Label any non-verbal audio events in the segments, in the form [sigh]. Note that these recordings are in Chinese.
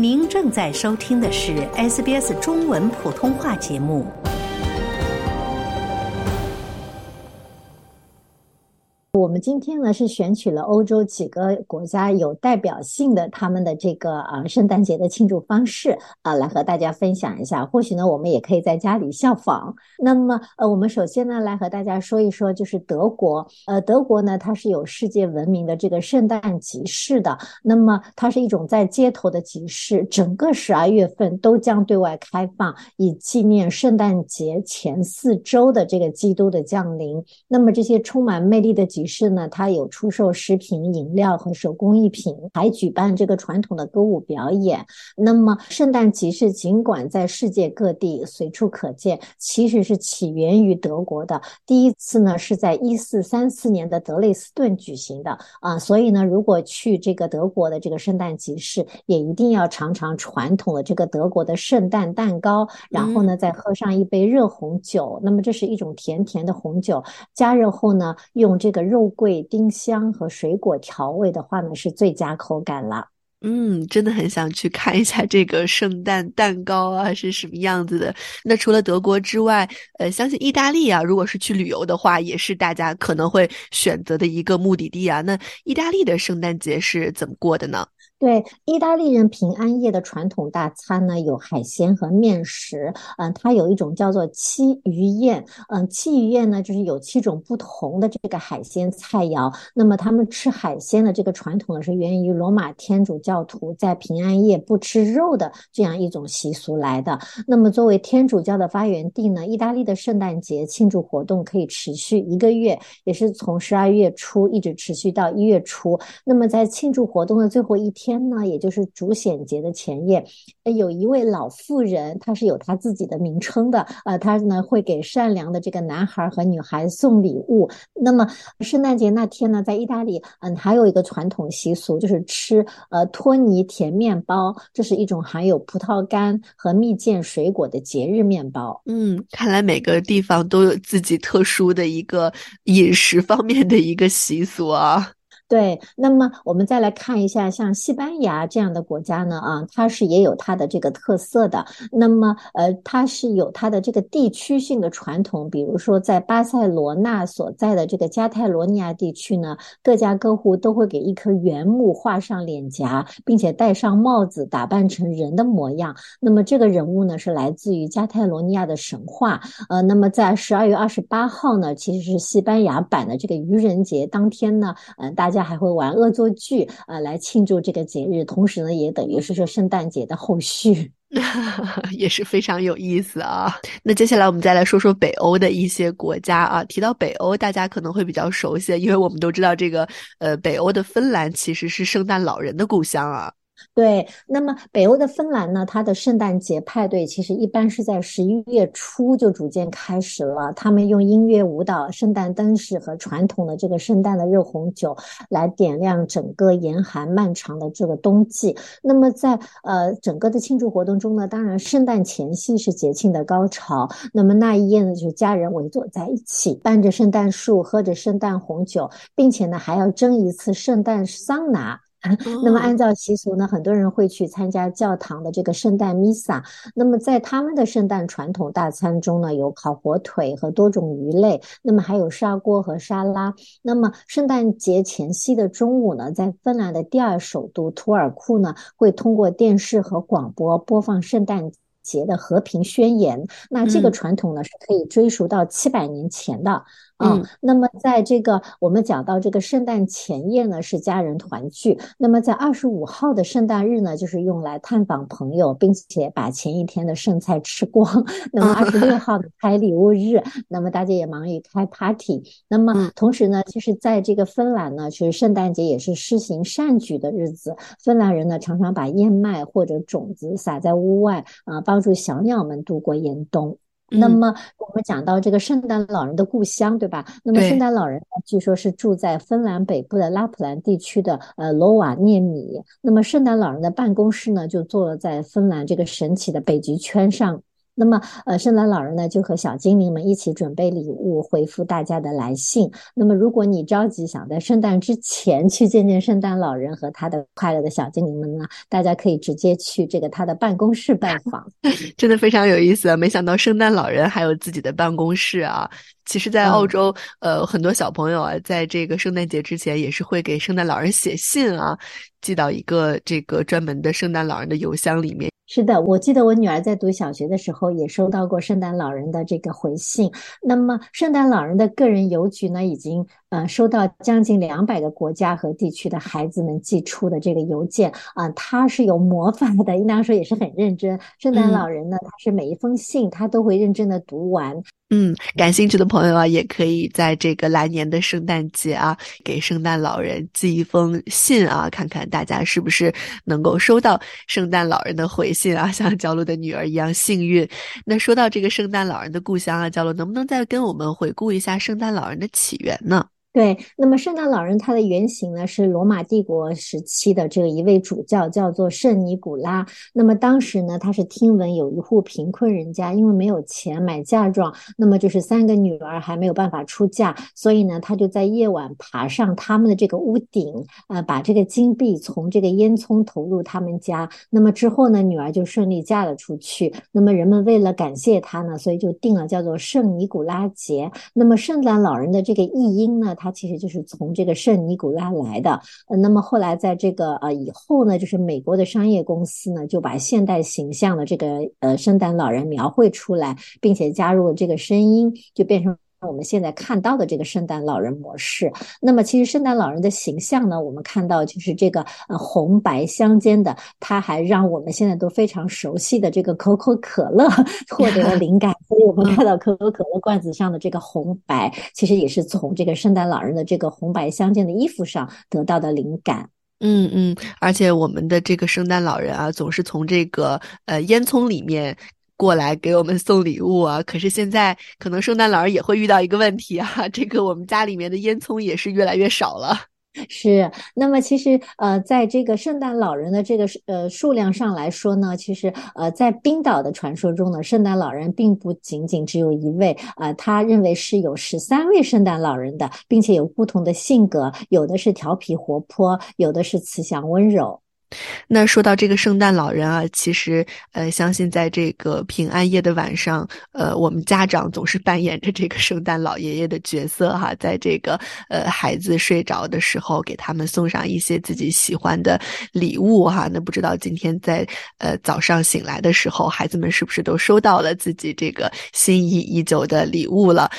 您正在收听的是 SBS 中文普通话节目。我们今天呢是选取了欧洲几个国家有代表性的他们的这个啊圣诞节的庆祝方式啊，来和大家分享一下。或许呢，我们也可以在家里效仿。那么呃，我们首先呢来和大家说一说，就是德国。呃，德国呢它是有世界闻名的这个圣诞集市的。那么它是一种在街头的集市，整个十二月份都将对外开放，以纪念圣诞节前四周的这个基督的降临。那么这些充满魅力的集是呢，它有出售食品、饮料和手工艺品，还举办这个传统的歌舞表演。那么，圣诞集市尽管在世界各地随处可见，其实是起源于德国的。第一次呢是在一四三四年的德累斯顿举行的啊。所以呢，如果去这个德国的这个圣诞集市，也一定要尝尝传统的这个德国的圣诞蛋糕，然后呢再喝上一杯热红酒。那么这是一种甜甜的红酒，加热后呢，用这个肉。肉桂、丁香和水果调味的话呢，是最佳口感了。嗯，真的很想去看一下这个圣诞蛋糕啊是什么样子的。那除了德国之外，呃，相信意大利啊，如果是去旅游的话，也是大家可能会选择的一个目的地啊。那意大利的圣诞节是怎么过的呢？对，意大利人平安夜的传统大餐呢，有海鲜和面食。嗯，它有一种叫做七鱼宴。嗯，七鱼宴呢，就是有七种不同的这个海鲜菜肴。那么他们吃海鲜的这个传统呢，是源于罗马天主教徒在平安夜不吃肉的这样一种习俗来的。那么作为天主教的发源地呢，意大利的圣诞节庆祝活动可以持续一个月，也是从十二月初一直持续到一月初。那么在庆祝活动的最后一天。天呢，也就是主显节的前夜，有一位老妇人，她是有她自己的名称的，呃，她呢会给善良的这个男孩和女孩送礼物。那么圣诞节那天呢，在意大利，嗯，还有一个传统习俗，就是吃呃托尼甜面包，这是一种含有葡萄干和蜜饯水果的节日面包。嗯，看来每个地方都有自己特殊的一个饮食方面的一个习俗啊。对，那么我们再来看一下，像西班牙这样的国家呢，啊，它是也有它的这个特色的。那么，呃，它是有它的这个地区性的传统，比如说在巴塞罗那所在的这个加泰罗尼亚地区呢，各家各户都会给一棵原木画上脸颊，并且戴上帽子，打扮成人的模样。那么这个人物呢，是来自于加泰罗尼亚的神话。呃，那么在十二月二十八号呢，其实是西班牙版的这个愚人节当天呢，嗯，大家。还会玩恶作剧啊，来庆祝这个节日，同时呢，也等于是说圣诞节的后续，[laughs] [laughs] 也是非常有意思啊。那接下来我们再来说说北欧的一些国家啊。提到北欧，大家可能会比较熟悉，因为我们都知道这个呃，北欧的芬兰其实是圣诞老人的故乡啊。对，那么北欧的芬兰呢，它的圣诞节派对其实一般是在十一月初就逐渐开始了。他们用音乐、舞蹈、圣诞灯饰和传统的这个圣诞的热红酒来点亮整个严寒漫长的这个冬季。那么在呃整个的庆祝活动中呢，当然圣诞前夕是节庆的高潮。那么那一夜呢，就是家人围坐在一起，伴着圣诞树，喝着圣诞红酒，并且呢还要蒸一次圣诞桑拿。那么按照习俗呢，很多人会去参加教堂的这个圣诞弥撒。那么在他们的圣诞传统大餐中呢，有烤火腿和多种鱼类，那么还有砂锅和沙拉。那么圣诞节前夕的中午呢，在芬兰的第二首都图尔库呢，会通过电视和广播播放圣诞节的和平宣言。那这个传统呢，是可以追溯到七百年前的。啊，那么在这个我们讲到这个圣诞前夜呢，是家人团聚。那么在二十五号的圣诞日呢，就是用来探访朋友，并且把前一天的剩菜吃光。那么二十六 [laughs] 号的开礼物日，那么大家也忙于开 party。那么同时呢，其实在这个芬兰呢，其实圣诞节也是施行善举的日子。芬兰人呢，常常把燕麦或者种子撒在屋外，啊，帮助小鸟们度过严冬。那么我们讲到这个圣诞老人的故乡，对吧？那么圣诞老人据说是住在芬兰北部的拉普兰地区的呃罗瓦涅米。那么圣诞老人的办公室呢，就坐落在芬兰这个神奇的北极圈上。那么，呃，圣诞老人呢就和小精灵们一起准备礼物，回复大家的来信。那么，如果你着急想在圣诞之前去见见圣诞老人和他的快乐的小精灵们呢，大家可以直接去这个他的办公室拜访。[laughs] 真的非常有意思啊！没想到圣诞老人还有自己的办公室啊。其实，在澳洲，呃，很多小朋友啊，在这个圣诞节之前，也是会给圣诞老人写信啊，寄到一个这个专门的圣诞老人的邮箱里面。是的，我记得我女儿在读小学的时候也收到过圣诞老人的这个回信。那么，圣诞老人的个人邮局呢，已经呃收到将近两百个国家和地区的孩子们寄出的这个邮件啊，他是有魔法的，应当说也是很认真。圣诞老人呢，他是每一封信他都会认真的读完。嗯，感兴趣的朋友啊，也可以在这个来年的圣诞节啊，给圣诞老人寄一封信啊，看看大家是不是能够收到圣诞老人的回信啊，像焦露的女儿一样幸运。那说到这个圣诞老人的故乡啊，焦露能不能再跟我们回顾一下圣诞老人的起源呢？对，那么圣诞老人他的原型呢是罗马帝国时期的这个一位主教，叫做圣尼古拉。那么当时呢，他是听闻有一户贫困人家，因为没有钱买嫁妆，那么就是三个女儿还没有办法出嫁，所以呢，他就在夜晚爬上他们的这个屋顶，呃，把这个金币从这个烟囱投入他们家。那么之后呢，女儿就顺利嫁了出去。那么人们为了感谢他呢，所以就定了叫做圣尼古拉节。那么圣诞老人的这个译音呢，它其实就是从这个圣尼古拉来的，呃，那么后来在这个呃以后呢，就是美国的商业公司呢就把现代形象的这个呃圣诞老人描绘出来，并且加入了这个声音，就变成。我们现在看到的这个圣诞老人模式，那么其实圣诞老人的形象呢，我们看到就是这个呃红白相间的，它还让我们现在都非常熟悉的这个可口可乐获得了灵感，所以我们看到可口可乐罐子上的这个红白，其实也是从这个圣诞老人的这个红白相间的衣服上得到的灵感。嗯嗯，而且我们的这个圣诞老人啊，总是从这个呃烟囱里面。过来给我们送礼物啊！可是现在可能圣诞老人也会遇到一个问题啊，这个我们家里面的烟囱也是越来越少了。是，那么其实呃，在这个圣诞老人的这个呃数量上来说呢，其实呃，在冰岛的传说中呢，圣诞老人并不仅仅只有一位啊，他认为是有十三位圣诞老人的，并且有不同的性格，有的是调皮活泼，有的是慈祥温柔。那说到这个圣诞老人啊，其实呃，相信在这个平安夜的晚上，呃，我们家长总是扮演着这个圣诞老爷爷的角色哈，在这个呃孩子睡着的时候，给他们送上一些自己喜欢的礼物哈。那不知道今天在呃早上醒来的时候，孩子们是不是都收到了自己这个心仪已久的礼物了？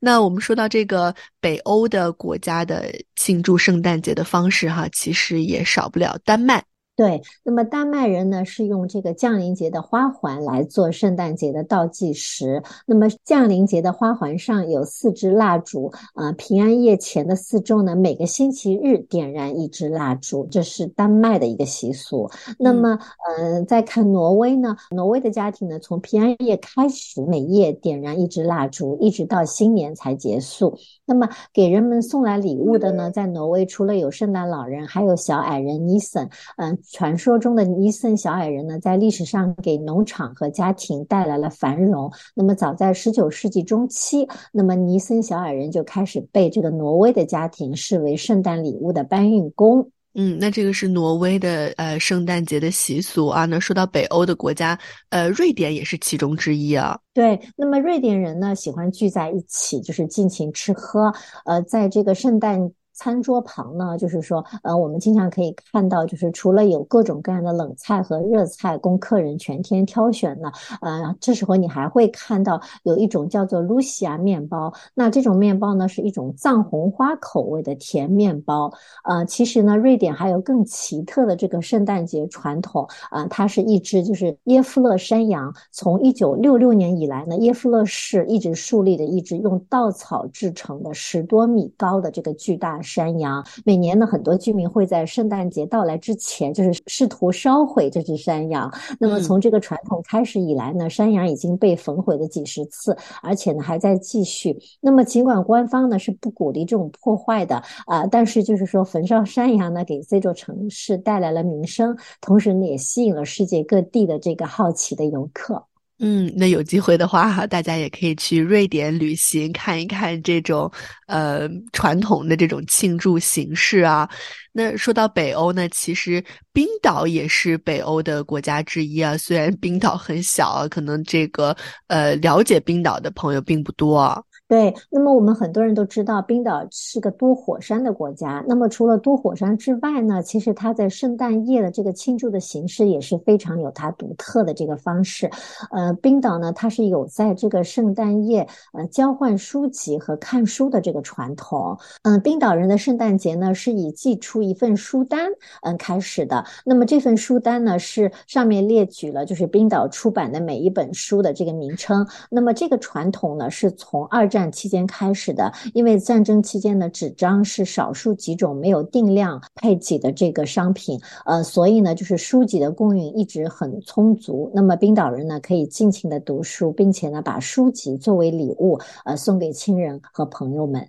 那我们说到这个北欧的国家的庆祝圣诞节的方式哈，其实也少不了丹麦。对，那么丹麦人呢是用这个降临节的花环来做圣诞节的倒计时。那么降临节的花环上有四支蜡烛，啊，平安夜前的四周呢，每个星期日点燃一支蜡烛，这是丹麦的一个习俗。那么，嗯，再看挪威呢，挪威的家庭呢，从平安夜开始每夜点燃一支蜡烛，一直到新年才结束。那么给人们送来礼物的呢，在挪威除了有圣诞老人，还有小矮人尼森，嗯。传说中的尼森小矮人呢，在历史上给农场和家庭带来了繁荣。那么，早在十九世纪中期，那么尼森小矮人就开始被这个挪威的家庭视为圣诞礼物的搬运工。嗯，那这个是挪威的呃圣诞节的习俗啊。那说到北欧的国家，呃，瑞典也是其中之一啊。对，那么瑞典人呢，喜欢聚在一起，就是尽情吃喝。呃，在这个圣诞。餐桌旁呢，就是说，呃，我们经常可以看到，就是除了有各种各样的冷菜和热菜供客人全天挑选呢，呃，这时候你还会看到有一种叫做露西亚面包。那这种面包呢，是一种藏红花口味的甜面包。呃，其实呢，瑞典还有更奇特的这个圣诞节传统啊，它是一只就是耶夫勒山羊。从一九六六年以来呢，耶夫勒市一直树立的一只用稻草制成的十多米高的这个巨大。山羊每年呢，很多居民会在圣诞节到来之前，就是试图烧毁这只山羊。那么从这个传统开始以来呢，山羊已经被焚毁了几十次，而且呢还在继续。那么尽管官方呢是不鼓励这种破坏的啊，但是就是说焚烧山羊呢，给这座城市带来了名声，同时呢也吸引了世界各地的这个好奇的游客。嗯，那有机会的话哈，大家也可以去瑞典旅行，看一看这种呃传统的这种庆祝形式啊。那说到北欧呢，其实冰岛也是北欧的国家之一啊。虽然冰岛很小啊，可能这个呃了解冰岛的朋友并不多。对，那么我们很多人都知道，冰岛是个多火山的国家。那么除了多火山之外呢，其实它在圣诞夜的这个庆祝的形式也是非常有它独特的这个方式。呃，冰岛呢，它是有在这个圣诞夜呃交换书籍和看书的这个传统。嗯，冰岛人的圣诞节呢是以寄出一份书单嗯开始的。那么这份书单呢是上面列举了就是冰岛出版的每一本书的这个名称。那么这个传统呢是从二战。战期间开始的，因为战争期间的纸张是少数几种没有定量配给的这个商品，呃，所以呢，就是书籍的供应一直很充足。那么冰岛人呢，可以尽情的读书，并且呢，把书籍作为礼物，呃，送给亲人和朋友们。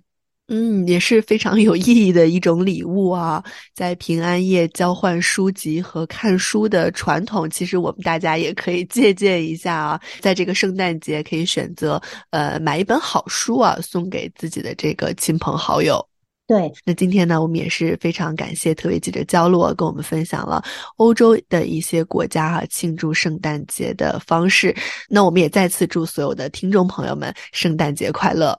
嗯，也是非常有意义的一种礼物啊！在平安夜交换书籍和看书的传统，其实我们大家也可以借鉴一下啊。在这个圣诞节，可以选择呃买一本好书啊，送给自己的这个亲朋好友。对，那今天呢，我们也是非常感谢特别记者焦洛跟我们分享了欧洲的一些国家哈庆祝圣诞节的方式。那我们也再次祝所有的听众朋友们圣诞节快乐。